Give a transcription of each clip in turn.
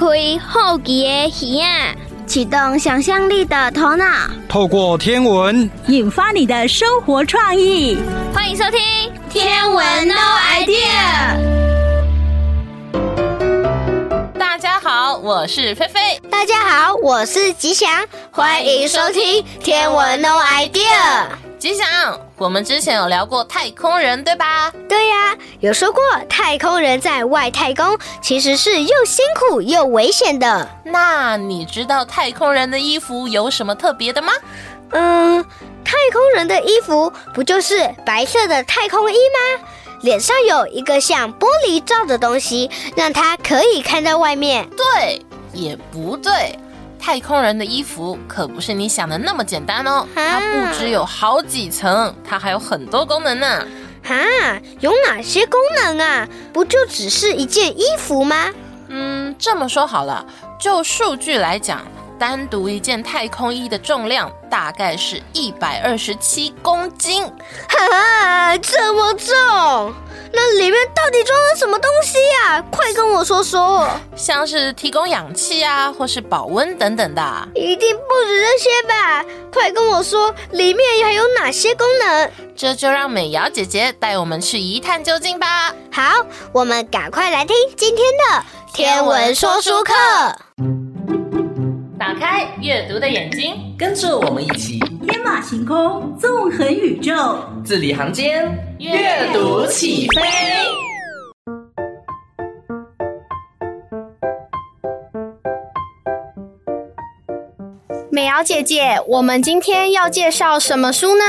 开好奇的耳啊，启动想象力的头脑，透过天文引发你的生活创意。欢迎收听《天文 No Idea》。大家好，我是菲菲。大家好，我是吉祥。欢迎收听《天文 No Idea》。吉祥，我们之前有聊过太空人，对吧？对呀、啊，有说过太空人在外太空其实是又辛苦又危险的。那你知道太空人的衣服有什么特别的吗？嗯，太空人的衣服不就是白色的太空衣吗？脸上有一个像玻璃罩的东西，让他可以看到外面。对，也不对。太空人的衣服可不是你想的那么简单哦，它不只有好几层，它还有很多功能呢。哈，有哪些功能啊？不就只是一件衣服吗？嗯，这么说好了，就数据来讲，单独一件太空衣的重量大概是一百二十七公斤。哈，这么重？那里面到底装了什么东西呀？快跟我说说。像是提供氧气啊，或是保温等等的。一定不止这些吧？快跟我说，里面还有哪些功能？这就让美瑶姐姐带我们去一探究竟吧。好，我们赶快来听今天的天文说书课。打开阅读的眼睛，跟着我们一起天马行空，纵横宇宙，字里行间，阅读起飞。美瑶姐姐，我们今天要介绍什么书呢？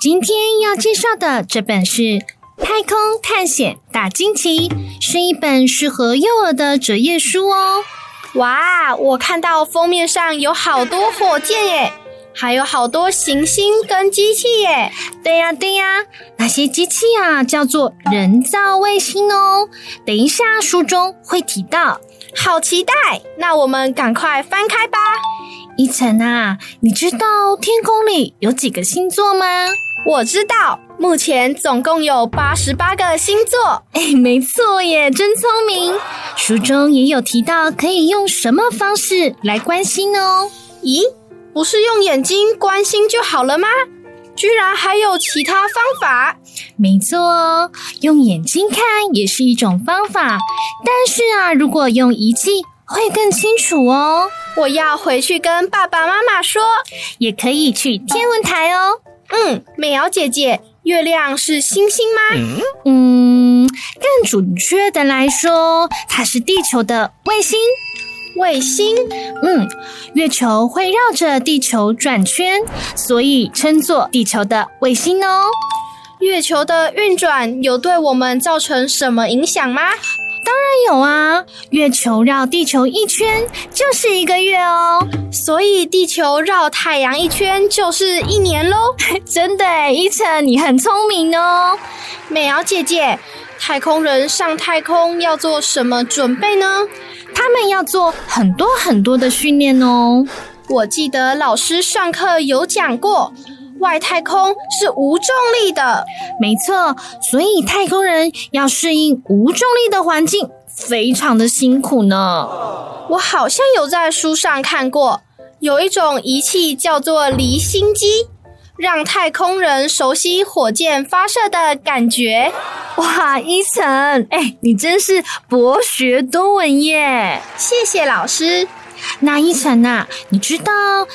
今天要介绍的这本是《太空探险大惊奇》，是一本适合幼儿的折页书哦。哇，我看到封面上有好多火箭耶，还有好多行星跟机器耶。对呀，对呀，那些机器啊叫做人造卫星哦。等一下书中会提到，好期待。那我们赶快翻开吧。依晨啊，你知道天空里有几个星座吗？我知道，目前总共有八十八个星座。哎，没错耶，真聪明。书中也有提到，可以用什么方式来观星哦？咦，不是用眼睛观星就好了吗？居然还有其他方法？没错哦，用眼睛看也是一种方法，但是啊，如果用仪器会更清楚哦。我要回去跟爸爸妈妈说，也可以去天文台哦。嗯，美瑶姐姐，月亮是星星吗？嗯，更准确的来说，它是地球的卫星。卫星？嗯，月球会绕着地球转圈，所以称作地球的卫星哦。月球的运转有对我们造成什么影响吗？当然有啊，月球绕地球一圈就是一个月哦，所以地球绕太阳一圈就是一年喽。真的，依晨你很聪明哦。美瑶姐姐，太空人上太空要做什么准备呢？他们要做很多很多的训练哦。我记得老师上课有讲过。外太空是无重力的，没错，所以太空人要适应无重力的环境，非常的辛苦呢。我好像有在书上看过，有一种仪器叫做离心机，让太空人熟悉火箭发射的感觉。哇，依晨，哎，你真是博学多闻耶！谢谢老师。那依晨啊，你知道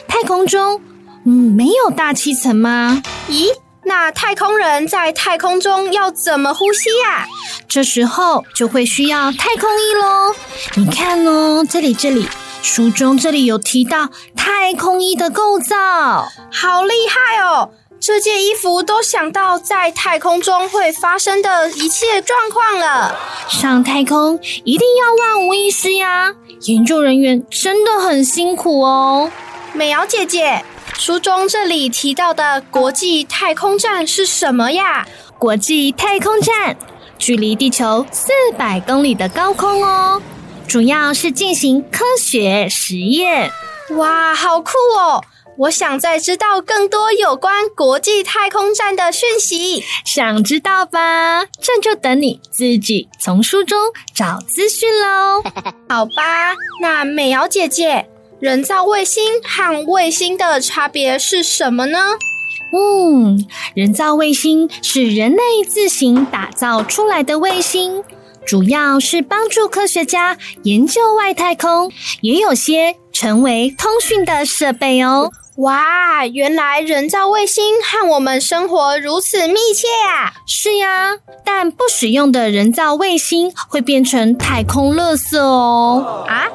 太空中，嗯，没有大气层吗？咦，那太空人在太空中要怎么呼吸呀？这时候就会需要太空衣喽。你看哦，这里这里，书中这里有提到太空衣的构造，好厉害哦！这件衣服都想到在太空中会发生的一切状况了。上太空一定要万无一失呀！研究人员真的很辛苦哦。美瑶姐姐。书中这里提到的国际太空站是什么呀？国际太空站距离地球四百公里的高空哦，主要是进行科学实验。哇，好酷哦！我想再知道更多有关国际太空站的讯息。想知道吧？这就等你自己从书中找资讯喽。好吧，那美瑶姐姐，人造卫星和卫星的差别是什么呢？嗯，人造卫星是人类自行打造出来的卫星。主要是帮助科学家研究外太空，也有些成为通讯的设备哦。哇，原来人造卫星和我们生活如此密切啊！是呀，但不使用的人造卫星会变成太空垃圾哦。啊？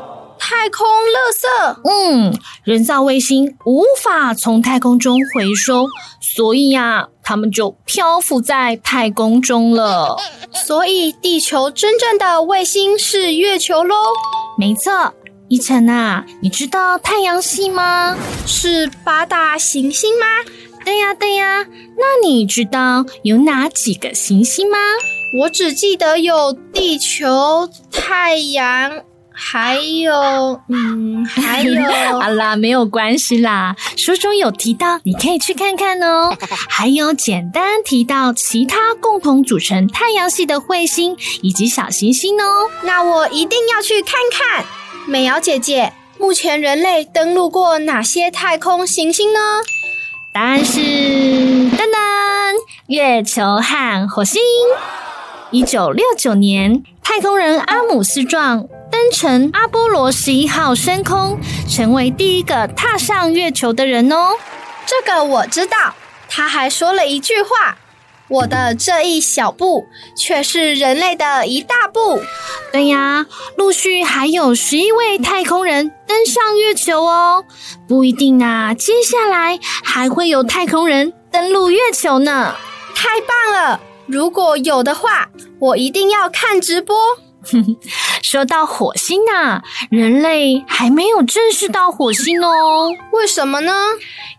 太空垃圾？嗯，人造卫星无法从太空中回收，所以呀，它们就漂浮在太空中了。所以，地球真正的卫星是月球喽？没错，依晨啊，你知道太阳系吗？是八大行星吗？对呀，对呀。那你知道有哪几个行星吗？我只记得有地球、太阳。还有，嗯，还有，好啦，没有关系啦。书中有提到，你可以去看看哦。还有简单提到其他共同组成太阳系的彗星以及小行星哦。那我一定要去看看。美瑶姐姐，目前人类登陆过哪些太空行星呢？答案是噔噔，月球和火星。一九六九年，太空人阿姆斯壮。登乘阿波罗十一号升空，成为第一个踏上月球的人哦。这个我知道。他还说了一句话：“我的这一小步，却是人类的一大步。”对呀，陆续还有十一位太空人登上月球哦。不一定啊，接下来还会有太空人登陆月球呢。太棒了！如果有的话，我一定要看直播。说到火星啊，人类还没有正式到火星哦。为什么呢？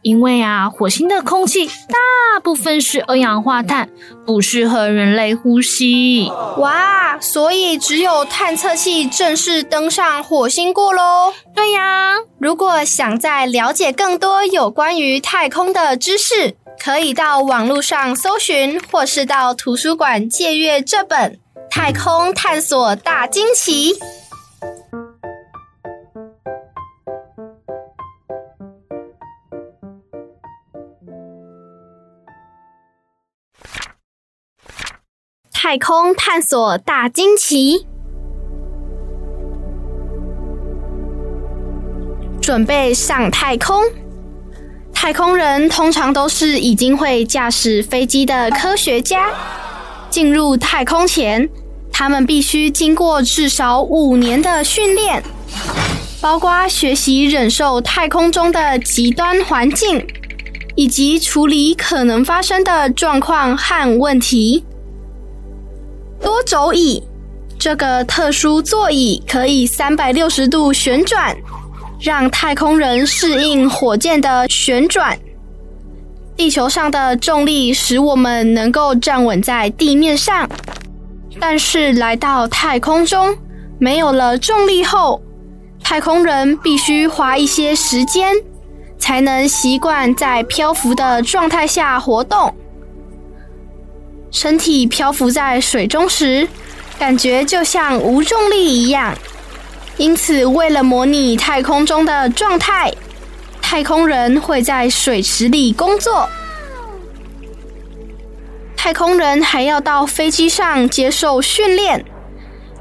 因为啊，火星的空气大部分是二氧化碳，不适合人类呼吸。哇，所以只有探测器正式登上火星过喽。对呀，如果想再了解更多有关于太空的知识，可以到网络上搜寻，或是到图书馆借阅这本。太空探索大惊奇！太空探索大惊奇！准备上太空，太空人通常都是已经会驾驶飞机的科学家。进入太空前，他们必须经过至少五年的训练，包括学习忍受太空中的极端环境，以及处理可能发生的状况和问题。多轴椅，这个特殊座椅可以三百六十度旋转，让太空人适应火箭的旋转。地球上的重力使我们能够站稳在地面上。但是来到太空中，没有了重力后，太空人必须花一些时间，才能习惯在漂浮的状态下活动。身体漂浮在水中时，感觉就像无重力一样。因此，为了模拟太空中的状态，太空人会在水池里工作。太空人还要到飞机上接受训练，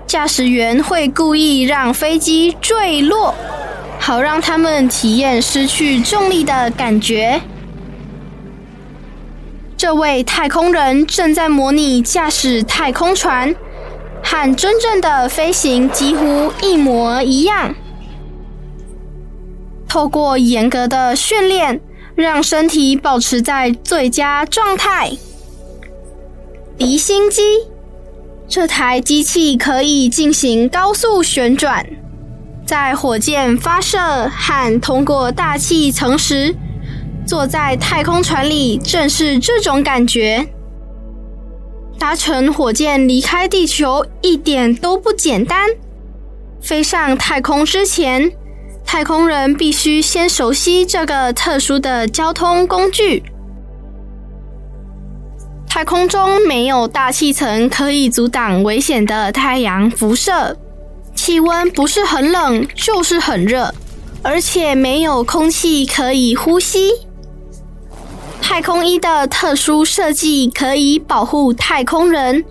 驾驶员会故意让飞机坠落，好让他们体验失去重力的感觉。这位太空人正在模拟驾驶太空船，和真正的飞行几乎一模一样。透过严格的训练，让身体保持在最佳状态。离心机，这台机器可以进行高速旋转，在火箭发射和通过大气层时，坐在太空船里正是这种感觉。搭乘火箭离开地球一点都不简单。飞上太空之前，太空人必须先熟悉这个特殊的交通工具。太空中没有大气层可以阻挡危险的太阳辐射，气温不是很冷就是很热，而且没有空气可以呼吸。太空衣的特殊设计可以保护太空人，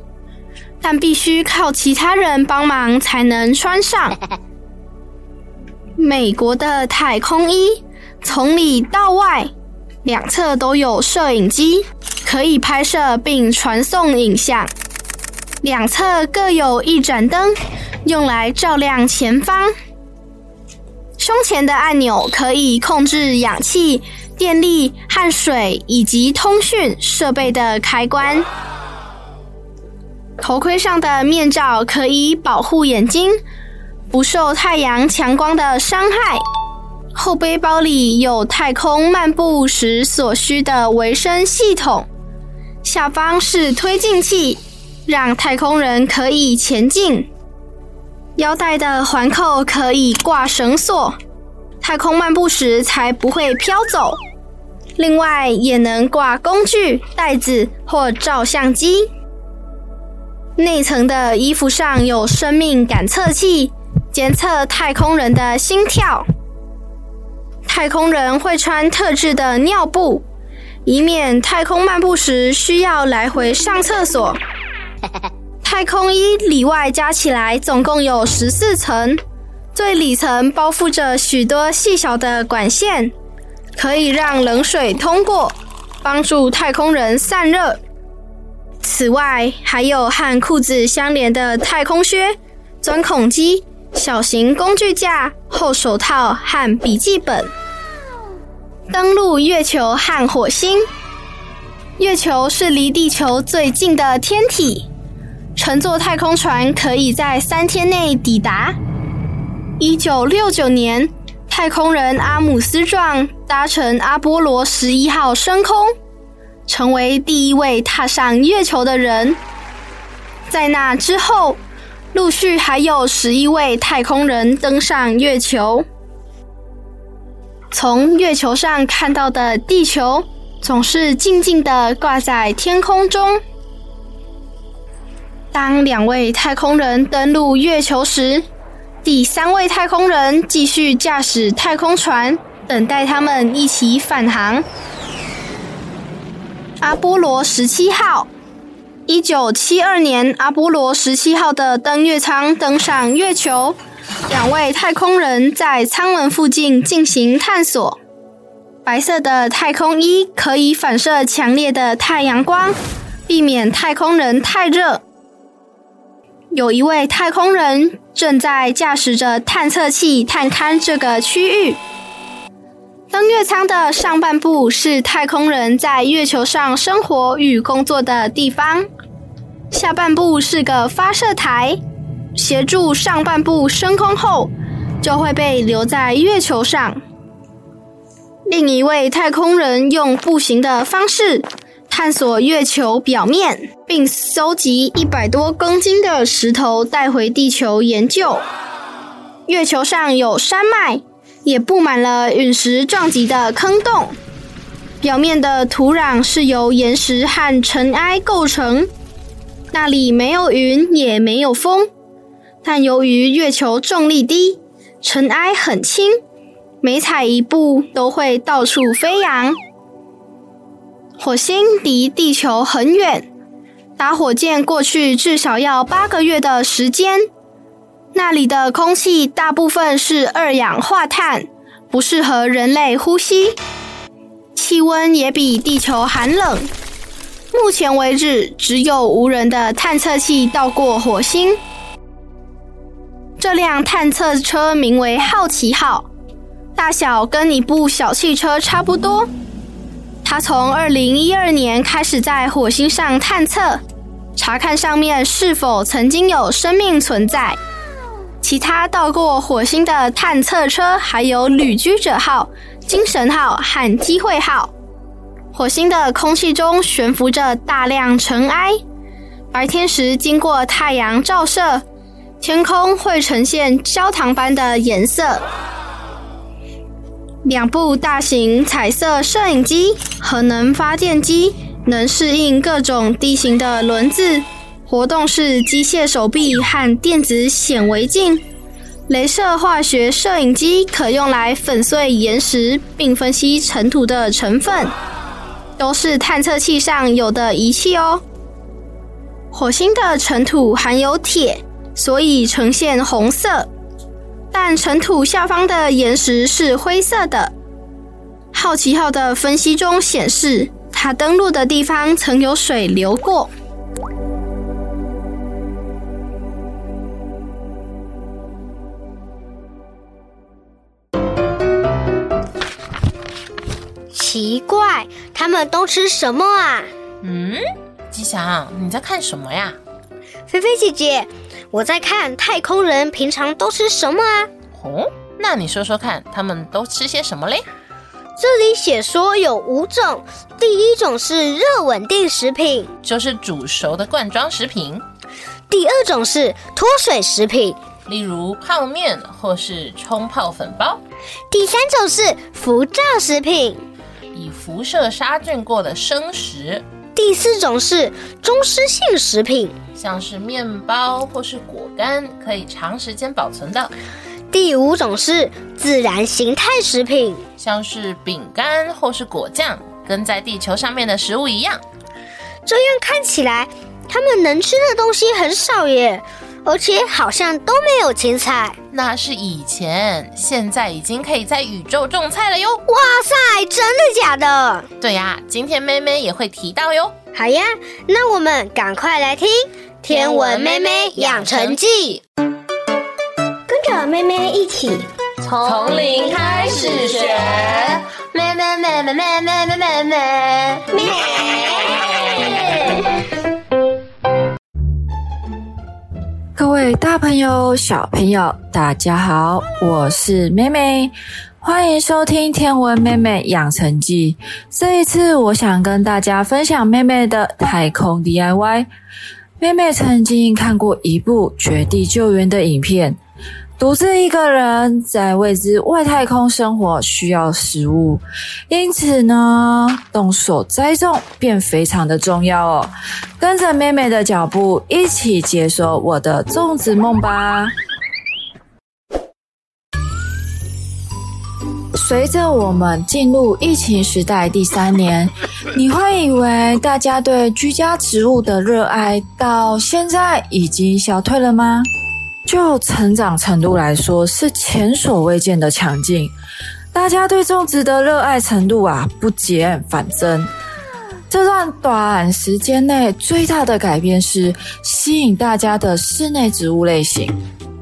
但必须靠其他人帮忙才能穿上。美国的太空衣从里到外两侧都有摄影机，可以拍摄并传送影像。两侧各有一盏灯，用来照亮前方。胸前的按钮可以控制氧气、电力和水以及通讯设备的开关。头盔上的面罩可以保护眼睛，不受太阳强光的伤害。后背包里有太空漫步时所需的维生系统，下方是推进器，让太空人可以前进。腰带的环扣可以挂绳索，太空漫步时才不会飘走。另外，也能挂工具、袋子或照相机。内层的衣服上有生命感测器。监测太空人的心跳。太空人会穿特制的尿布，以免太空漫步时需要来回上厕所。太空衣里外加起来总共有十四层，最里层包覆着许多细小的管线，可以让冷水通过，帮助太空人散热。此外，还有和裤子相连的太空靴、钻孔机。小型工具架、厚手套和笔记本。登陆月球和火星。月球是离地球最近的天体，乘坐太空船可以在三天内抵达。一九六九年，太空人阿姆斯壮搭乘阿波罗十一号升空，成为第一位踏上月球的人。在那之后，陆续还有十一位太空人登上月球。从月球上看到的地球，总是静静地挂在天空中。当两位太空人登陆月球时，第三位太空人继续驾驶太空船，等待他们一起返航。阿波罗十七号。一九七二年，阿波罗十七号的登月舱登上月球，两位太空人在舱门附近进行探索。白色的太空衣可以反射强烈的太阳光，避免太空人太热。有一位太空人正在驾驶着探测器探勘这个区域。登月舱的上半部是太空人在月球上生活与工作的地方。下半部是个发射台，协助上半部升空后，就会被留在月球上。另一位太空人用步行的方式探索月球表面，并搜集一百多公斤的石头带回地球研究。月球上有山脉，也布满了陨石撞击的坑洞，表面的土壤是由岩石和尘埃构成。那里没有云，也没有风，但由于月球重力低，尘埃很轻，每踩一步都会到处飞扬。火星离地球很远，搭火箭过去至少要八个月的时间。那里的空气大部分是二氧化碳，不适合人类呼吸，气温也比地球寒冷。目前为止，只有无人的探测器到过火星。这辆探测车名为“好奇号”，大小跟一部小汽车差不多。它从2012年开始在火星上探测，查看上面是否曾经有生命存在。其他到过火星的探测车还有“旅居者号”、“精神号”和“机会号”。火星的空气中悬浮着大量尘埃，白天时经过太阳照射，天空会呈现焦糖般的颜色。两部大型彩色摄影机、核能发电机、能适应各种地形的轮子、活动式机械手臂和电子显微镜、镭射化学摄影机可用来粉碎岩石并分析尘土的成分，都是探测器上有的仪器哦。火星的尘土含有铁，所以呈现红色。但尘土下方的岩石是灰色的。好奇号的分析中显示，它登陆的地方曾有水流过。奇怪，他们都吃什么啊？嗯，吉祥，你在看什么呀？菲菲姐姐。我在看太空人平常都吃什么啊？哦，那你说说看，他们都吃些什么嘞？这里写说有五种，第一种是热稳定食品，就是煮熟的罐装食品；第二种是脱水食品，例如泡面或是冲泡粉包；第三种是辐照食品，以辐射杀菌过的生食；第四种是中湿性食品。像是面包或是果干，可以长时间保存的。第五种是自然形态食品，像是饼干或是果酱，跟在地球上面的食物一样。这样看起来，他们能吃的东西很少耶，而且好像都没有青菜。那是以前，现在已经可以在宇宙种菜了哟。哇塞，真的假的？对呀，今天妹妹也会提到哟。好呀，那我们赶快来听。天文妹妹养成记，跟着妹妹一起从零开始学。妹妹妹妹妹妹妹妹妹妹。各位大朋友、小朋友，大家好，我是妹妹，欢迎收听天文妹妹养成记。这一次，我想跟大家分享妹妹的太空 DIY。妹妹曾经看过一部绝地救援的影片，独自一个人在未知外太空生活需要食物，因此呢，动手栽种便非常的重要哦。跟着妹妹的脚步，一起解锁我的种子梦吧。随着我们进入疫情时代第三年，你会以为大家对居家植物的热爱到现在已经消退了吗？就成长程度来说，是前所未见的强劲。大家对种植的热爱程度啊，不减反增。这段短时间内最大的改变是吸引大家的室内植物类型。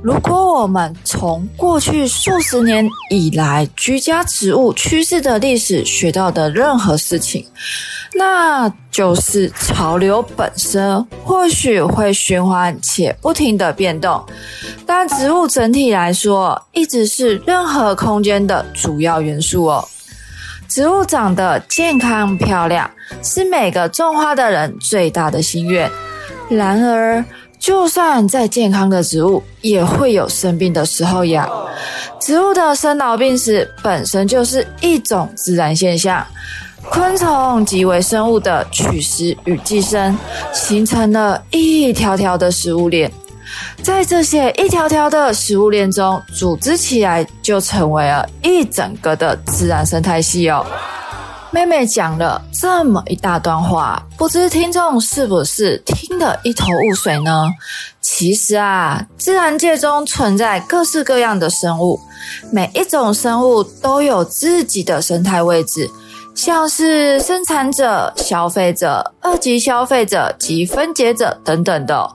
如果我们从过去数十年以来居家植物趋势的历史学到的任何事情，那就是潮流本身或许会循环且不停地变动，但植物整体来说一直是任何空间的主要元素哦。植物长得健康漂亮是每个种花的人最大的心愿，然而，就算再健康的植物，也会有生病的时候呀。植物的生老病死本身就是一种自然现象。昆虫及微生物的取食与寄生，形成了一条条的食物链。在这些一条条的食物链中，组织起来就成为了一整个的自然生态系哦。妹妹讲了这么一大段话，不知听众是不是听得一头雾水呢？其实啊，自然界中存在各式各样的生物，每一种生物都有自己的生态位置，像是生产者、消费者、二级消费者及分解者等等的，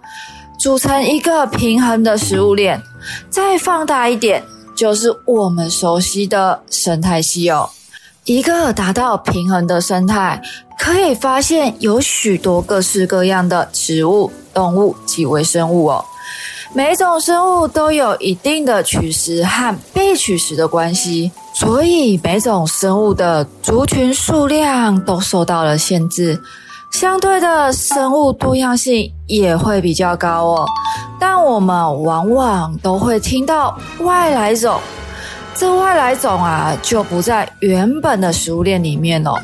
组成一个平衡的食物链。再放大一点，就是我们熟悉的生态系哦。一个达到平衡的生态，可以发现有许多各式各样的植物、动物及微生物哦。每种生物都有一定的取食和被取食的关系，所以每种生物的族群数量都受到了限制，相对的生物多样性也会比较高哦。但我们往往都会听到外来种。这外来种啊就不在原本的食物链里面哦，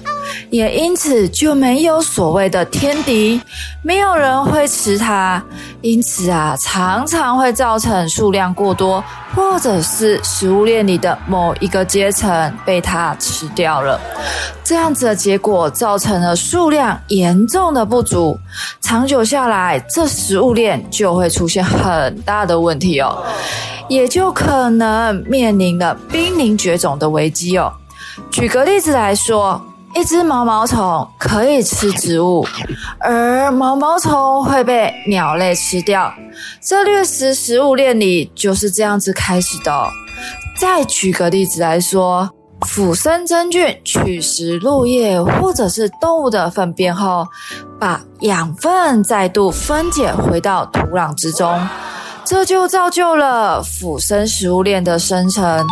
也因此就没有所谓的天敌，没有人会吃它，因此啊常常会造成数量过多，或者是食物链里的某一个阶层被它吃掉了，这样子的结果造成了数量严重的不足，长久下来，这食物链就会出现很大的问题哦。也就可能面临了濒临绝种的危机哦。举个例子来说，一只毛毛虫可以吃植物，而毛毛虫会被鸟类吃掉。这掠食食物链里就是这样子开始的。再举个例子来说，腐生真菌取食落叶或者是动物的粪便后，把养分再度分解回到土壤之中。这就造就了腐生食物链的生成。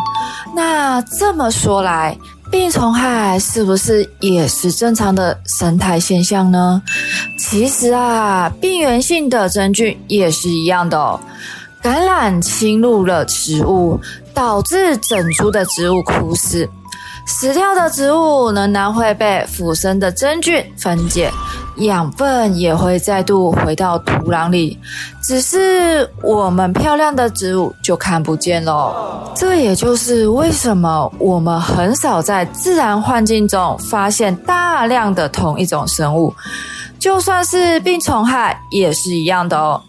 那这么说来，病虫害是不是也是正常的生态现象呢？其实啊，病原性的真菌也是一样的哦。感染侵入了植物，导致整株的植物枯死。死掉的植物仍然会被腐生的真菌分解，养分也会再度回到土壤里，只是我们漂亮的植物就看不见喽。这也就是为什么我们很少在自然环境中发现大量的同一种生物，就算是病虫害也是一样的哦。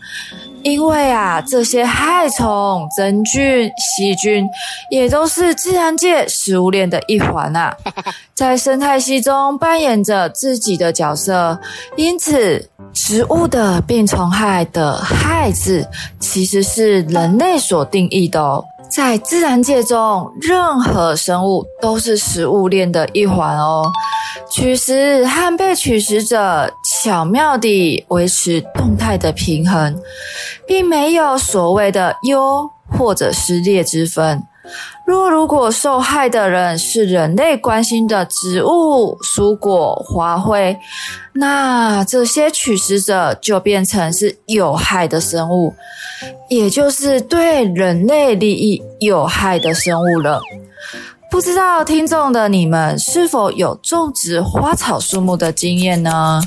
因为啊，这些害虫、真菌、细菌也都是自然界食物链的一环啊，在生态系中扮演着自己的角色。因此，植物的病虫害的害字其实是人类所定义的哦。在自然界中，任何生物都是食物链的一环哦。取食和被取食者巧妙地维持动态的平衡，并没有所谓的优或者是劣之分。若如果受害的人是人类关心的植物、蔬果、花卉，那这些取食者就变成是有害的生物，也就是对人类利益有害的生物了。不知道听众的你们是否有种植花草树木的经验呢？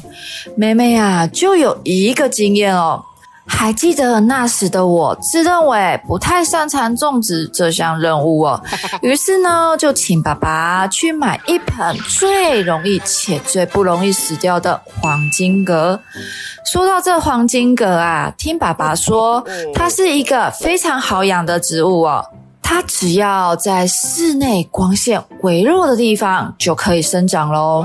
妹妹呀，就有一个经验哦。还记得那时的我自认为不太擅长种植这项任务哦，于是呢，就请爸爸去买一盆最容易且最不容易死掉的黄金葛。说到这黄金葛啊，听爸爸说，它是一个非常好养的植物哦。它只要在室内光线微弱的地方就可以生长喽。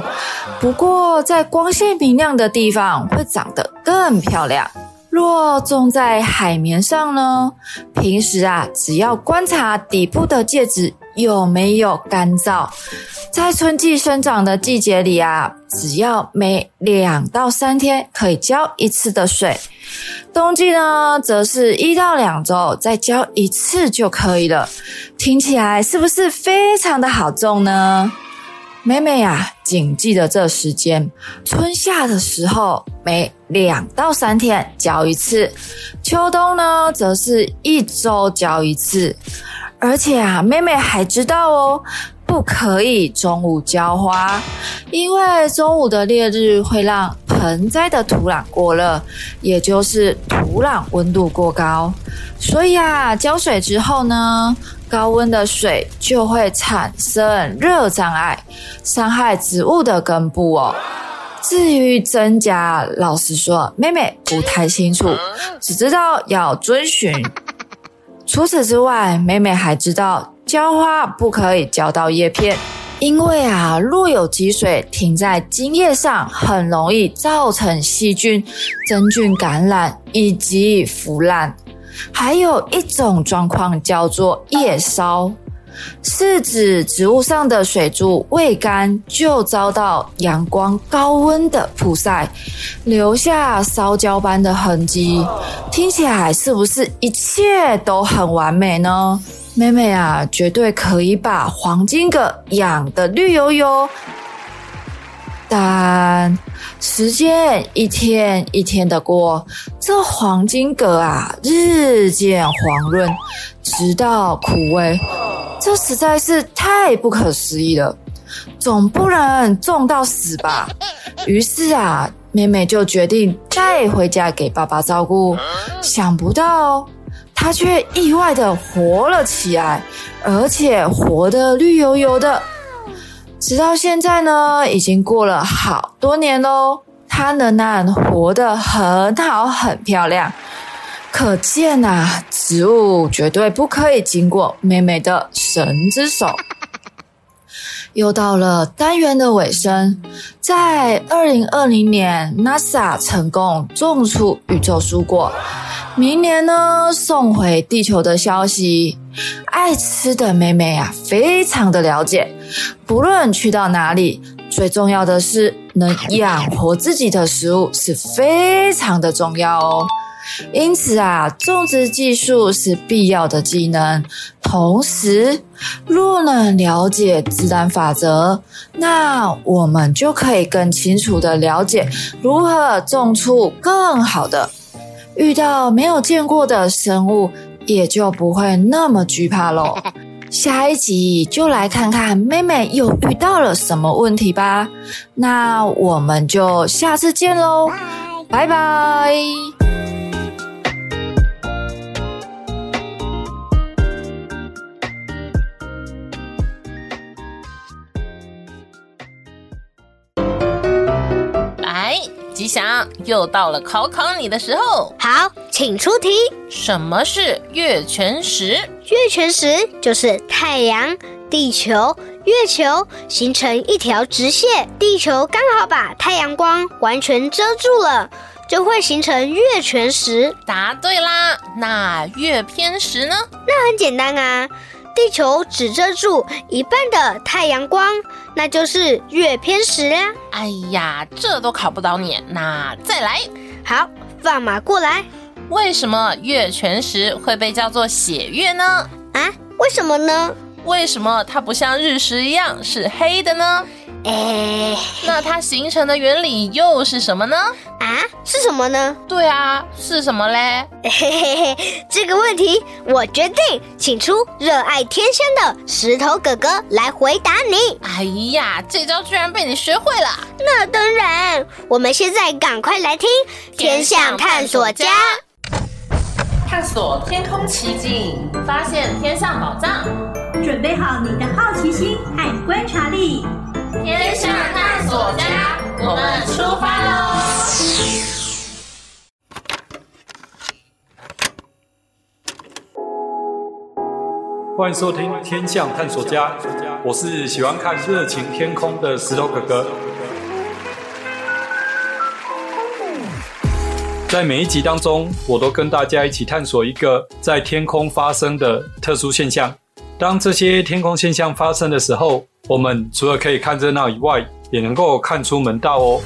不过，在光线明亮的地方会长得更漂亮。若种在海绵上呢？平时啊，只要观察底部的介质有没有干燥。在春季生长的季节里啊，只要每两到三天可以浇一次的水，冬季呢，则是一到两周再浇一次就可以了。听起来是不是非常的好种呢？妹妹啊，谨记得这时间，春夏的时候每两到三天浇一次，秋冬呢，则是一周浇一次。而且啊，妹妹还知道哦。不可以中午浇花，因为中午的烈日会让盆栽的土壤过热，也就是土壤温度过高。所以啊，浇水之后呢，高温的水就会产生热障碍，伤害植物的根部哦。至于真假，老实说，妹妹不太清楚，只知道要遵循。除此之外，妹妹还知道。浇花不可以浇到叶片，因为啊，若有积水停在茎叶上，很容易造成细菌、真菌感染以及腐烂。还有一种状况叫做叶烧，是指植物上的水珠未干就遭到阳光高温的曝晒，留下烧焦般的痕迹。听起来是不是一切都很完美呢？妹妹啊，绝对可以把黄金葛养得绿油油，但时间一天一天的过，这黄金葛啊日渐黄润，直到枯萎。这实在是太不可思议了，总不能种到死吧？于是啊，妹妹就决定带回家给爸爸照顾。想不到，她却意外的活了起来，而且活得绿油油的。直到现在呢，已经过了好多年喽，他仍然活得很好，很漂亮。可见啊，植物绝对不可以经过妹妹的神之手。又到了单元的尾声，在二零二零年，NASA 成功种出宇宙蔬果，明年呢，送回地球的消息。爱吃的妹妹啊，非常的了解，不论去到哪里，最重要的是能养活自己的食物是非常的重要哦。因此啊，种植技术是必要的技能。同时，若能了解自然法则，那我们就可以更清楚的了解如何种出更好的。遇到没有见过的生物，也就不会那么惧怕喽。下一集就来看看妹妹又遇到了什么问题吧。那我们就下次见喽，拜拜。吉祥，又到了考考你的时候。好，请出题。什么是月全食？月全食就是太阳、地球、月球形成一条直线，地球刚好把太阳光完全遮住了，就会形成月全食。答对啦！那月偏食呢？那很简单啊。地球只遮住一半的太阳光，那就是月偏食呀。哎呀，这都考不倒你，那再来。好，放马过来。为什么月全食会被叫做血月呢？啊？为什么呢？为什么它不像日食一样是黑的呢？哎，那它形成的原理又是什么呢？啊，是什么呢？对啊，是什么嘞？嘿嘿嘿，这个问题我决定请出热爱天香的石头哥哥来回答你。哎呀，这招居然被你学会了！那当然，我们现在赶快来听《天象探索家》，探索天空奇境，发现天象宝藏，准备好你的好奇心和观察力。天象探索家，我们出发喽！欢迎收听《天象探索家》，我是喜欢看热情天空的石头哥哥。在每一集当中，我都跟大家一起探索一个在天空发生的特殊现象。当这些天空现象发生的时候，我们除了可以看热闹以外，也能够看出门道哦。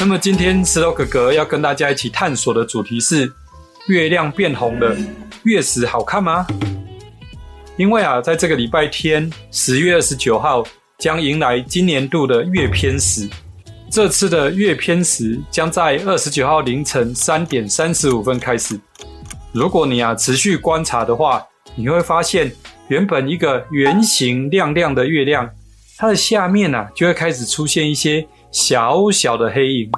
那么今天石头哥哥要跟大家一起探索的主题是：月亮变红了，月食好看吗？因为啊，在这个礼拜天，十月二十九号将迎来今年度的月偏食。这次的月偏食将在二十九号凌晨三点三十五分开始。如果你啊持续观察的话，你会发现，原本一个圆形亮亮的月亮，它的下面呢、啊，就会开始出现一些小小的黑影。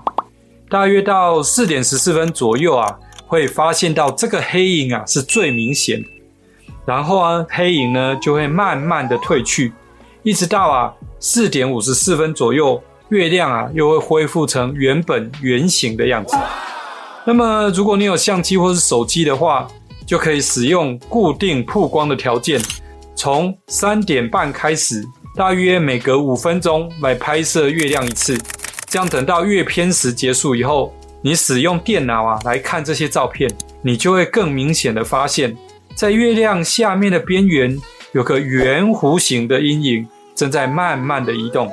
大约到四点十四分左右啊，会发现到这个黑影啊是最明显。然后啊，黑影呢就会慢慢的退去，一直到啊四点五十四分左右，月亮啊又会恢复成原本圆形的样子。那么，如果你有相机或是手机的话，就可以使用固定曝光的条件，从三点半开始，大约每隔五分钟来拍摄月亮一次。这样等到月偏食结束以后，你使用电脑啊来看这些照片，你就会更明显的发现，在月亮下面的边缘有个圆弧形的阴影正在慢慢的移动。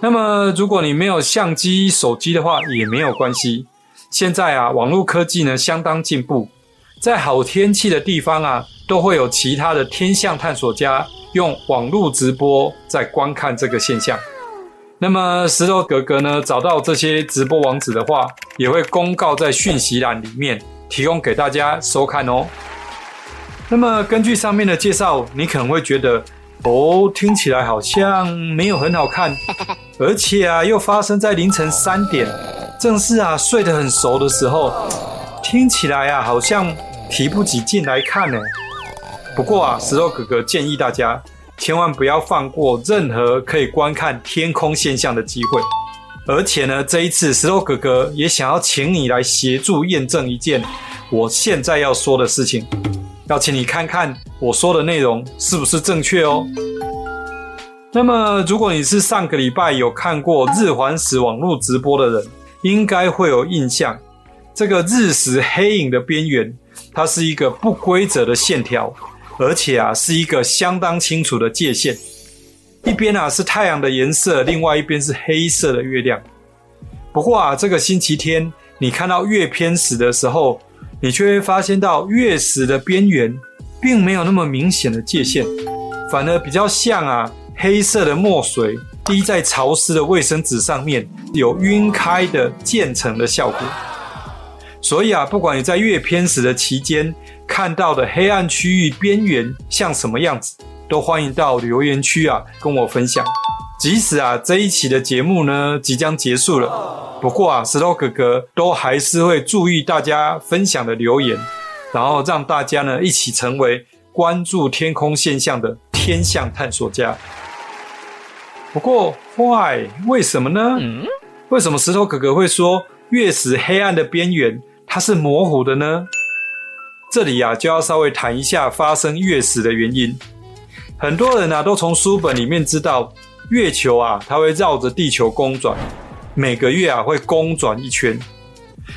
那么，如果你没有相机、手机的话，也没有关系。现在啊，网络科技呢相当进步。在好天气的地方啊，都会有其他的天象探索家用网络直播在观看这个现象。那么石头哥哥呢，找到这些直播网址的话，也会公告在讯息栏里面，提供给大家收看哦。那么根据上面的介绍，你可能会觉得，哦，听起来好像没有很好看，而且啊，又发生在凌晨三点，正是啊睡得很熟的时候，听起来啊好像提不起劲来看呢。不过啊，石头哥哥建议大家，千万不要放过任何可以观看天空现象的机会。而且呢，这一次石头哥哥也想要请你来协助验证一件我现在要说的事情，要请你看看我说的内容是不是正确哦。那么，如果你是上个礼拜有看过日环食网络直播的人，应该会有印象，这个日食黑影的边缘，它是一个不规则的线条。而且啊，是一个相当清楚的界限，一边啊是太阳的颜色，另外一边是黑色的月亮。不过啊，这个星期天你看到月偏食的时候，你却会发现到月食的边缘并没有那么明显的界限，反而比较像啊黑色的墨水滴在潮湿的卫生纸上面，有晕开的渐层的效果。所以啊，不管你在月偏食的期间，看到的黑暗区域边缘像什么样子，都欢迎到留言区啊跟我分享。即使啊这一期的节目呢即将结束了，不过啊石头哥哥都还是会注意大家分享的留言，然后让大家呢一起成为关注天空现象的天象探索家。不过，why？为什么呢？为什么石头哥哥会说月食黑暗的边缘它是模糊的呢？这里呀、啊，就要稍微谈一下发生月食的原因。很多人啊，都从书本里面知道，月球啊，它会绕着地球公转，每个月啊会公转一圈。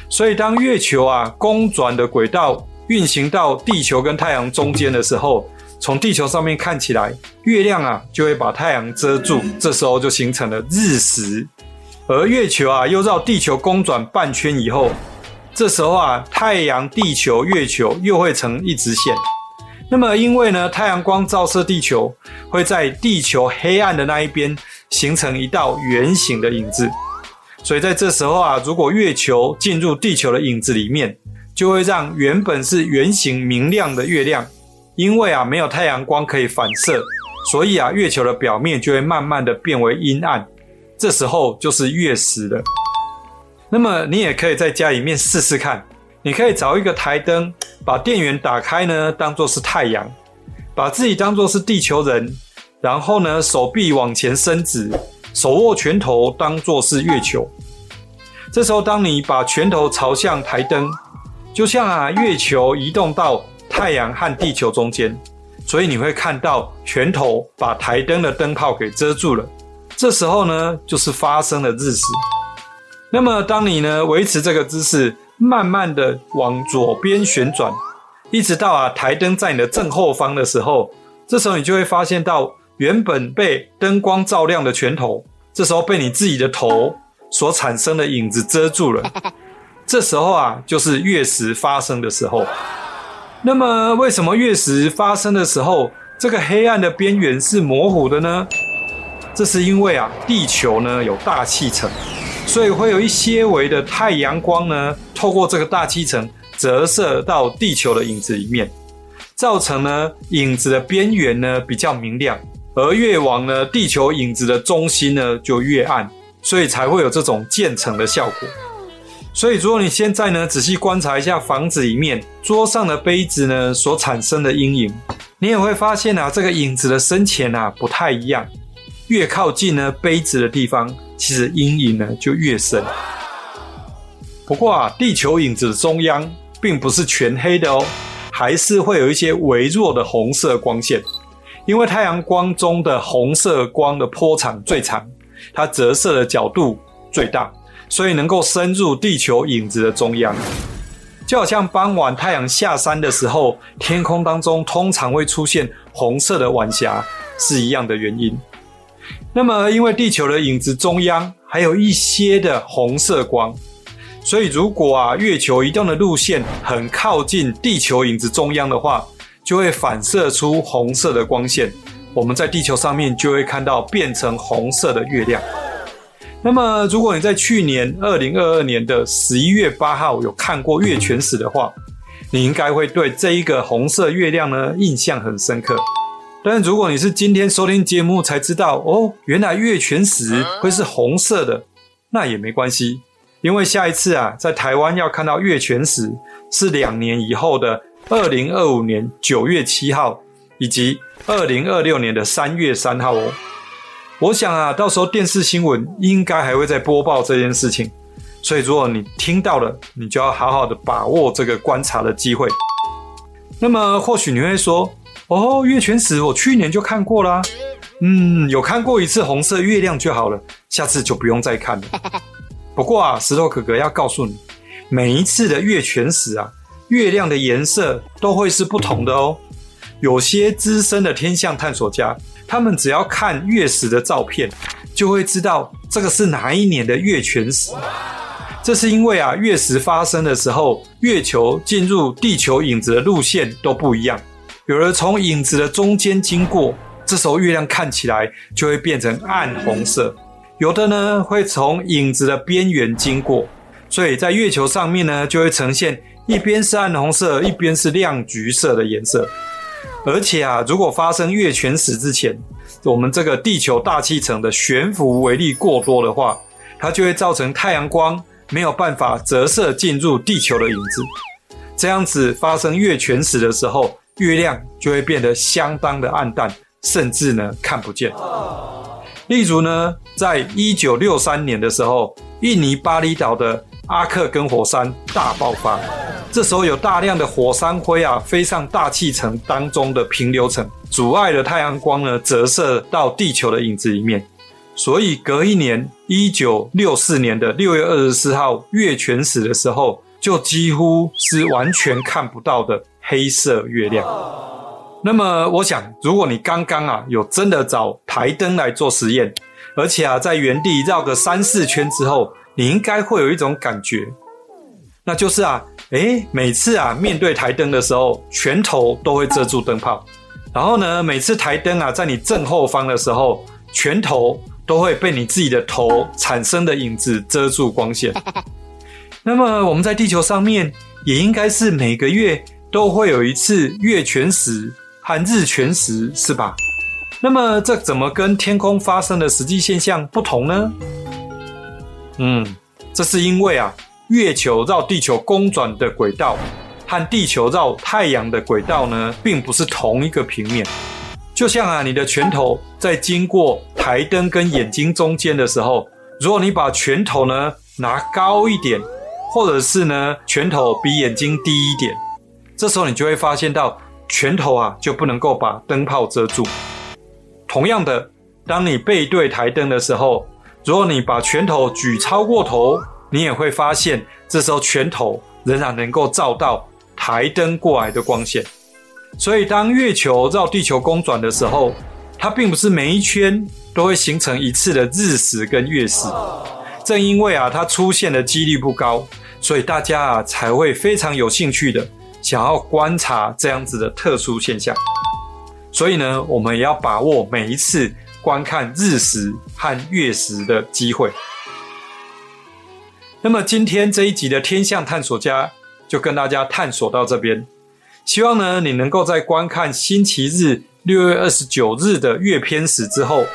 所以，当月球啊公转的轨道运行到地球跟太阳中间的时候，从地球上面看起来，月亮啊就会把太阳遮住，这时候就形成了日食。而月球啊又绕地球公转半圈以后。这时候啊，太阳、地球、月球又会成一直线。那么，因为呢，太阳光照射地球，会在地球黑暗的那一边形成一道圆形的影子。所以在这时候啊，如果月球进入地球的影子里面，就会让原本是圆形明亮的月亮，因为啊没有太阳光可以反射，所以啊月球的表面就会慢慢的变为阴暗。这时候就是月食了。那么你也可以在家里面试试看，你可以找一个台灯，把电源打开呢，当做是太阳，把自己当作是地球人，然后呢，手臂往前伸直，手握拳头当作是月球。这时候，当你把拳头朝向台灯，就像啊月球移动到太阳和地球中间，所以你会看到拳头把台灯的灯泡给遮住了。这时候呢，就是发生了日食。那么，当你呢维持这个姿势，慢慢的往左边旋转，一直到啊台灯在你的正后方的时候，这时候你就会发现到原本被灯光照亮的拳头，这时候被你自己的头所产生的影子遮住了。这时候啊，就是月食发生的时候。那么，为什么月食发生的时候，这个黑暗的边缘是模糊的呢？这是因为啊，地球呢有大气层。所以会有一些微的太阳光呢，透过这个大气层折射到地球的影子里面，造成呢影子的边缘呢比较明亮，而越往呢地球影子的中心呢就越暗，所以才会有这种渐层的效果。所以如果你现在呢仔细观察一下房子里面桌上的杯子呢所产生的阴影，你也会发现啊这个影子的深浅啊不太一样，越靠近呢杯子的地方。其实阴影呢就越深。不过啊，地球影子的中央并不是全黑的哦，还是会有一些微弱的红色光线。因为太阳光中的红色光的波长最长，它折射的角度最大，所以能够深入地球影子的中央。就好像傍晚太阳下山的时候，天空当中通常会出现红色的晚霞，是一样的原因。那么，因为地球的影子中央还有一些的红色光，所以如果啊月球移动的路线很靠近地球影子中央的话，就会反射出红色的光线。我们在地球上面就会看到变成红色的月亮。那么，如果你在去年二零二二年的十一月八号有看过月全食的话，你应该会对这一个红色月亮呢印象很深刻。但如果你是今天收听节目才知道哦，原来月全食会是红色的，那也没关系，因为下一次啊，在台湾要看到月全食是两年以后的二零二五年九月七号，以及二零二六年的三月三号哦。我想啊，到时候电视新闻应该还会再播报这件事情。所以，如果你听到了，你就要好好的把握这个观察的机会。那么，或许你会说：“哦，月全食我去年就看过啦，嗯，有看过一次红色月亮就好了，下次就不用再看了。”不过啊，石头哥哥要告诉你，每一次的月全食啊，月亮的颜色都会是不同的哦。有些资深的天象探索家，他们只要看月食的照片，就会知道这个是哪一年的月全食。这是因为啊，月食发生的时候，月球进入地球影子的路线都不一样。有的从影子的中间经过，这时候月亮看起来就会变成暗红色；有的呢会从影子的边缘经过，所以在月球上面呢就会呈现一边是暗红色，一边是亮橘色的颜色。而且啊，如果发生月全食之前，我们这个地球大气层的悬浮微粒过多的话，它就会造成太阳光。没有办法折射进入地球的影子，这样子发生月全食的时候，月亮就会变得相当的暗淡，甚至呢看不见。例如呢，在一九六三年的时候，印尼巴厘岛的阿克根火山大爆发，这时候有大量的火山灰啊飞上大气层当中的平流层，阻碍了太阳光呢折射到地球的影子里面。所以隔一年，一九六四年的六月二十四号月全食的时候，就几乎是完全看不到的黑色月亮。那么，我想，如果你刚刚啊有真的找台灯来做实验，而且啊在原地绕个三四圈之后，你应该会有一种感觉，那就是啊，诶，每次啊面对台灯的时候，拳头都会遮住灯泡，然后呢，每次台灯啊在你正后方的时候，拳头。都会被你自己的头产生的影子遮住光线。那么我们在地球上面也应该是每个月都会有一次月全食和日全食，是吧？那么这怎么跟天空发生的实际现象不同呢？嗯，这是因为啊，月球绕地球公转的轨道和地球绕太阳的轨道呢，并不是同一个平面。就像啊，你的拳头在经过台灯跟眼睛中间的时候，如果你把拳头呢拿高一点，或者是呢拳头比眼睛低一点，这时候你就会发现到拳头啊就不能够把灯泡遮住。同样的，当你背对台灯的时候，如果你把拳头举超过头，你也会发现这时候拳头仍然能够照到台灯过来的光线。所以，当月球绕地球公转的时候，它并不是每一圈都会形成一次的日食跟月食。正因为啊，它出现的几率不高，所以大家啊才会非常有兴趣的想要观察这样子的特殊现象。所以呢，我们也要把握每一次观看日食和月食的机会。那么，今天这一集的天象探索家就跟大家探索到这边。希望呢，你能够在观看星期日六月二十九日的月偏食之后，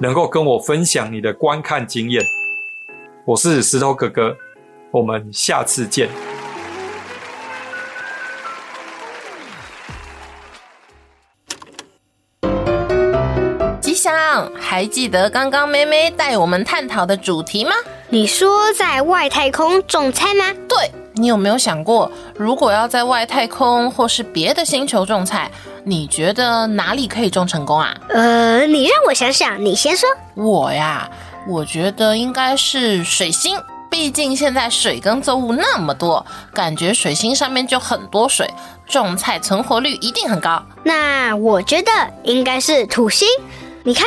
能够跟我分享你的观看经验。我是石头哥哥，我们下次见。还记得刚刚妹妹带我们探讨的主题吗？你说在外太空种菜吗？对。你有没有想过，如果要在外太空或是别的星球种菜，你觉得哪里可以种成功啊？呃，你让我想想，你先说。我呀，我觉得应该是水星，毕竟现在水耕作物那么多，感觉水星上面就很多水，种菜存活率一定很高。那我觉得应该是土星，你看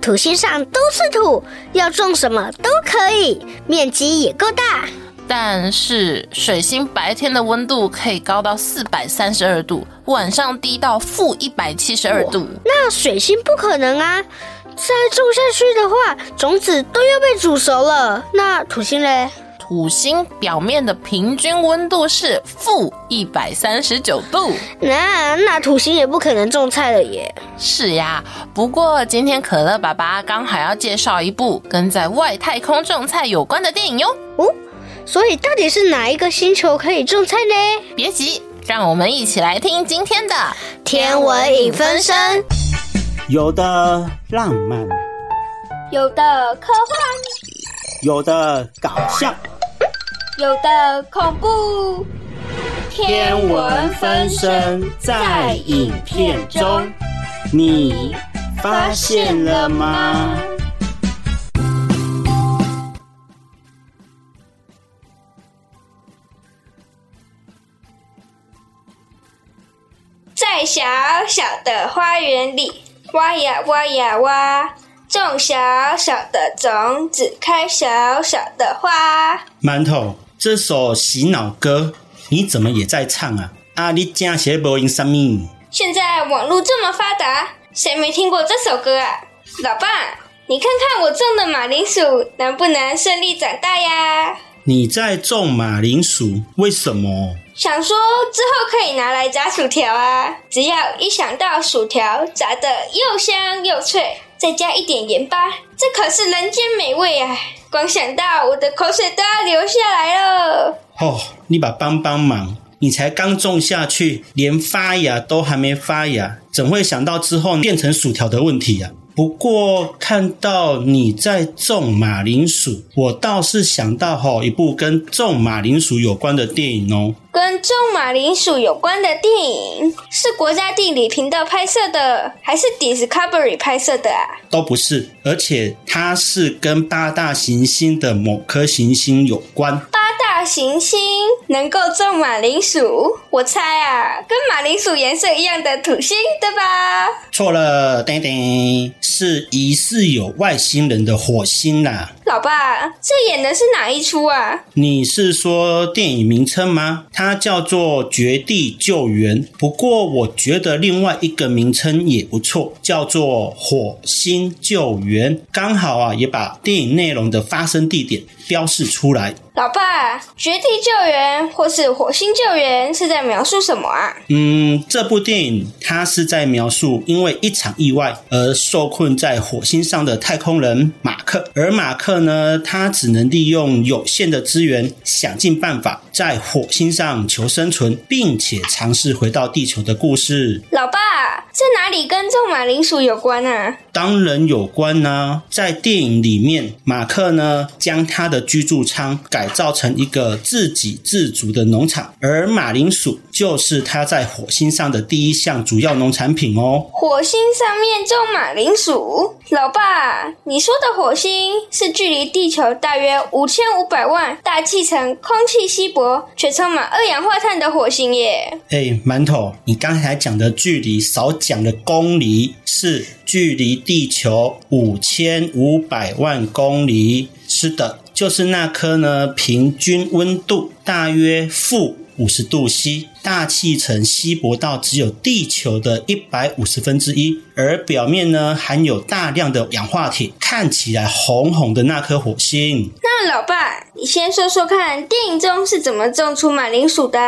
土星上都是土，要种什么都可以，面积也够大。但是水星白天的温度可以高到四百三十二度，晚上低到负一百七十二度。那水星不可能啊！再种下去的话，种子都要被煮熟了。那土星嘞？土星表面的平均温度是负一百三十九度。那那土星也不可能种菜了耶。是呀，不过今天可乐爸爸刚好要介绍一部跟在外太空种菜有关的电影哟。哦，所以到底是哪一个星球可以种菜呢？别急，让我们一起来听今天的天文影分身。有的浪漫，有的科幻，有的搞笑，有的恐怖。天文分身在影片中，你发现了吗？在小小的花园里。挖呀挖呀挖，种小小的种子，开小小的花。馒头，这首洗脑歌你怎么也在唱啊？啊，你真是无闲什么？现在网络这么发达，谁没听过这首歌啊？老爸，你看看我种的马铃薯能不能顺利长大呀？你在种马铃薯，为什么？想说之后可以拿来炸薯条啊！只要一想到薯条炸得又香又脆，再加一点盐巴，这可是人间美味啊！光想到我的口水都要流下来了。哦，你把帮帮忙，你才刚种下去，连发芽都还没发芽，怎会想到之后变成薯条的问题呀？不过看到你在种马铃薯，我倒是想到吼一部跟种马铃薯有关的电影哦。跟种马铃薯有关的电影是国家地理频道拍摄的，还是 Discovery 拍摄的啊？都不是，而且它是跟八大行星的某颗行星有关。大行星能够种马铃薯，我猜啊，跟马铃薯颜色一样的土星，对吧？错了，叮叮，是疑似有外星人的火星啦。老爸，这演的是哪一出啊？你是说电影名称吗？它叫做《绝地救援》。不过我觉得另外一个名称也不错，叫做《火星救援》。刚好啊，也把电影内容的发生地点标示出来。老爸，绝地救援或是火星救援是在描述什么啊？嗯，这部电影它是在描述因为一场意外而受困在火星上的太空人马克，而马克呢，他只能利用有限的资源，想尽办法在火星上求生存，并且尝试回到地球的故事。老爸，这哪里跟种马铃薯有关啊？当然有关呢！在电影里面，马克呢将他的居住舱改。造成一个自给自足的农场，而马铃薯就是他在火星上的第一项主要农产品哦。火星上面种马铃薯，老爸，你说的火星是距离地球大约五千五百万大气层、空气稀薄却充满二氧化碳的火星耶？哎，馒头，你刚才讲的距离少讲了公里，是距离地球五千五百万公里。是的。就是那颗呢，平均温度大约负五十度 C。大气层稀薄到只有地球的一百五十分之一，而表面呢含有大量的氧化铁，看起来红红的那颗火星。那老爸，你先说说看，电影中是怎么种出马铃薯的？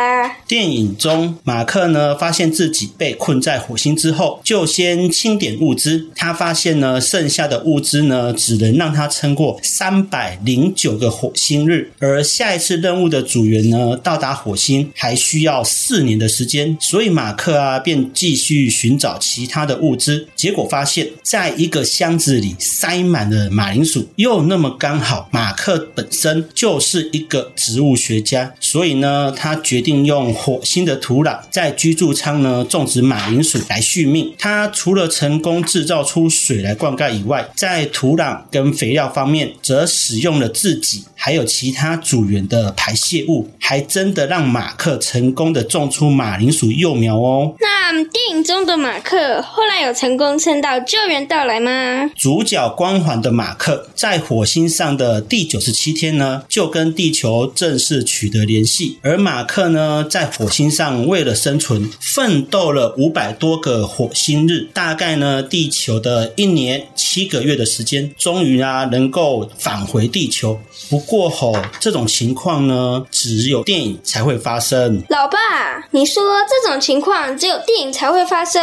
电影中，马克呢发现自己被困在火星之后，就先清点物资。他发现呢，剩下的物资呢，只能让他撑过三百零九个火星日，而下一次任务的组员呢，到达火星还需要四四年的时间，所以马克啊便继续寻找其他的物资，结果发现，在一个箱子里塞满了马铃薯，又那么刚好，马克本身就是一个植物学家，所以呢，他决定用火星的土壤在居住舱呢种植马铃薯来续命。他除了成功制造出水来灌溉以外，在土壤跟肥料方面，则使用了自己还有其他组员的排泄物，还真的让马克成功的种。种出马铃薯幼苗哦。那电影中的马克后来有成功撑到救援到来吗？主角光环的马克在火星上的第九十七天呢，就跟地球正式取得联系。而马克呢，在火星上为了生存，奋斗了五百多个火星日，大概呢，地球的一年七个月的时间，终于啊，能够返回地球。不过后，这种情况呢，只有电影才会发生。老爸，你说这种情况只有电影才会发生，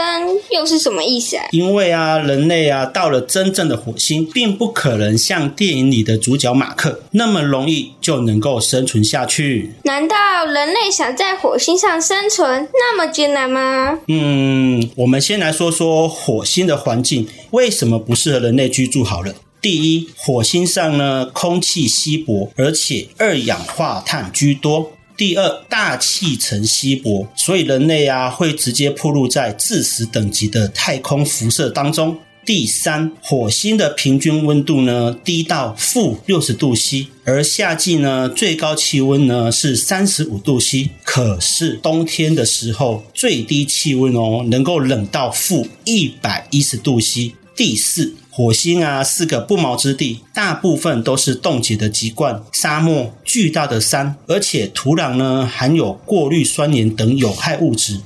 又是什么意思啊？因为啊，人类啊，到了真正的火星，并不可能像电影里的主角马克那么容易就能够生存下去。难道人类想在火星上生存那么艰难吗？嗯，我们先来说说火星的环境为什么不适合人类居住好了。第一，火星上呢，空气稀薄，而且二氧化碳居多。第二，大气层稀薄，所以人类啊会直接暴露在致死等级的太空辐射当中。第三，火星的平均温度呢低到负六十度 C，而夏季呢最高气温呢是三十五度 C，可是冬天的时候最低气温哦能够冷到负一百一十度 C。第四。火星啊，四个不毛之地，大部分都是冻结的籍贯、沙漠、巨大的山，而且土壤呢含有过滤酸盐等有害物质。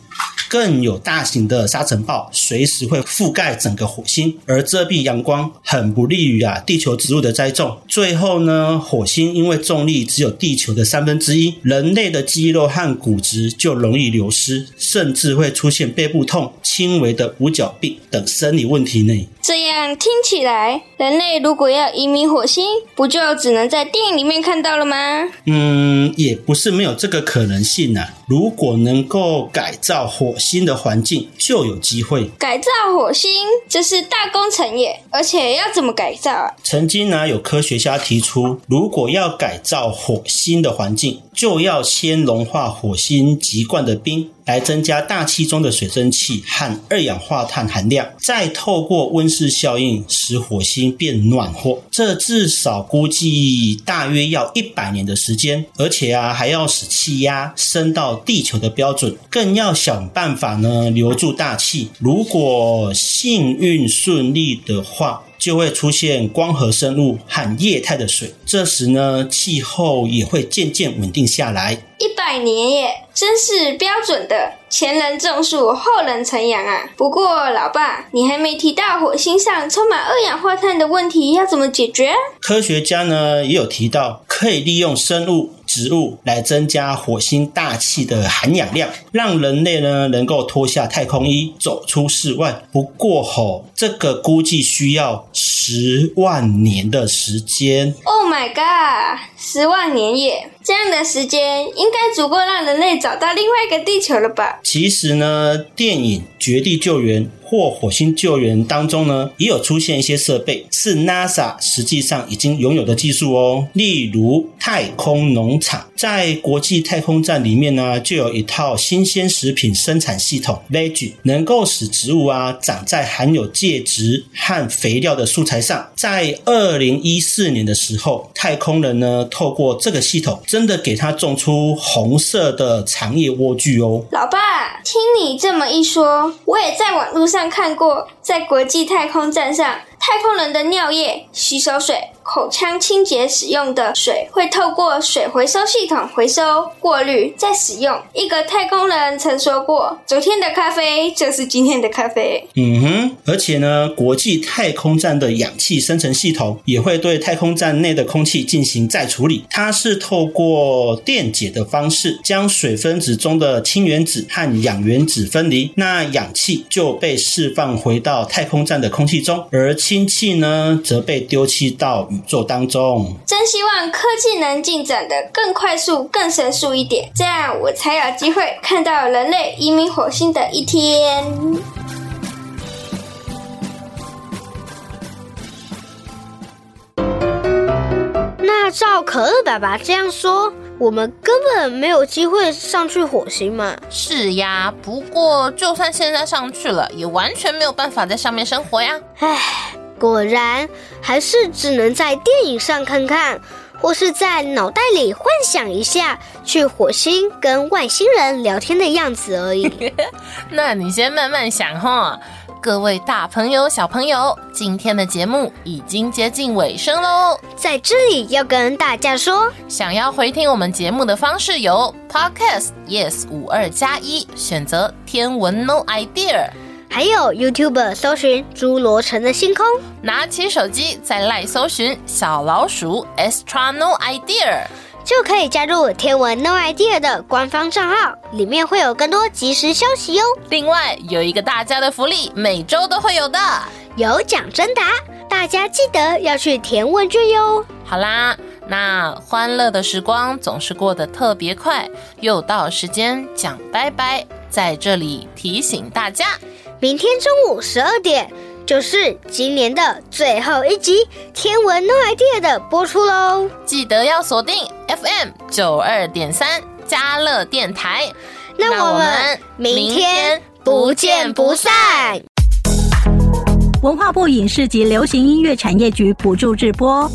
更有大型的沙尘暴，随时会覆盖整个火星，而遮蔽阳光，很不利于啊地球植物的栽种。最后呢，火星因为重力只有地球的三分之一，人类的肌肉和骨质就容易流失，甚至会出现背部痛、轻微的五角病等生理问题呢。这样听起来，人类如果要移民火星，不就只能在电影里面看到了吗？嗯，也不是没有这个可能性啊。如果能够改造火星的环境，就有机会改造火星，这是大工程耶！而且要怎么改造啊？曾经呢，有科学家提出，如果要改造火星的环境，就要先融化火星籍贯的冰。来增加大气中的水蒸气和二氧化碳含量，再透过温室效应使火星变暖和。这至少估计大约要一百年的时间，而且啊还要使气压升到地球的标准，更要想办法呢留住大气。如果幸运顺利的话，就会出现光合生物和液态的水，这时呢气候也会渐渐稳定下来。一百年耶，真是标准的。前人种树，后人乘凉啊！不过，老爸，你还没提到火星上充满二氧化碳的问题要怎么解决？科学家呢也有提到，可以利用生物、植物来增加火星大气的含氧量，让人类呢能够脱下太空衣，走出室外。不过吼，这个估计需要十万年的时间。Oh my god，十万年耶！这样的时间应该足够让人类找到另外一个地球了吧？其实呢，电影《绝地救援》或火星救援当中呢，也有出现一些设备是 NASA 实际上已经拥有的技术哦。例如太空农场，在国际太空站里面呢，就有一套新鲜食品生产系统 Veg，能够使植物啊长在含有介质和肥料的素材上。在二零一四年的时候，太空人呢透过这个系统，真的给它种出红色的长叶莴苣哦。老爸，听你这么一说，我也在网络上。看过，在国际太空站上，太空人的尿液、洗手水。口腔清洁使用的水会透过水回收系统回收、过滤再使用。一个太空人曾说过：“昨天的咖啡就是今天的咖啡。”嗯哼，而且呢，国际太空站的氧气生成系统也会对太空站内的空气进行再处理。它是透过电解的方式，将水分子中的氢原子和氧原子分离，那氧气就被释放回到太空站的空气中，而氢气呢，则被丢弃到。宇宙当中，真希望科技能进展的更快速、更神速一点，这样我才有机会看到人类移民火星的一天。那照可乐爸爸这样说，我们根本没有机会上去火星嘛？是呀，不过就算现在上去了，也完全没有办法在上面生活呀。唉。果然，还是只能在电影上看看，或是在脑袋里幻想一下去火星跟外星人聊天的样子而已。那你先慢慢想哈。各位大朋友、小朋友，今天的节目已经接近尾声喽。在这里要跟大家说，想要回听我们节目的方式有：Podcast Yes 五二加一，选择天文 No Idea。还有 YouTube 搜寻侏罗城的星空，拿起手机在 LINE 搜寻小老鼠 Extra No Idea，就可以加入天文 No Idea 的官方账号，里面会有更多即时消息哟。另外有一个大家的福利，每周都会有的，有奖征答，大家记得要去填问卷哟。好啦，那欢乐的时光总是过得特别快，又到时间讲拜拜，在这里提醒大家。明天中午十二点就是今年的最后一集《天文 No idea》的播出喽！记得要锁定 FM 九二点三佳乐电台。那我们明天不见不散。文化部影视及流行音乐产业局补助直播。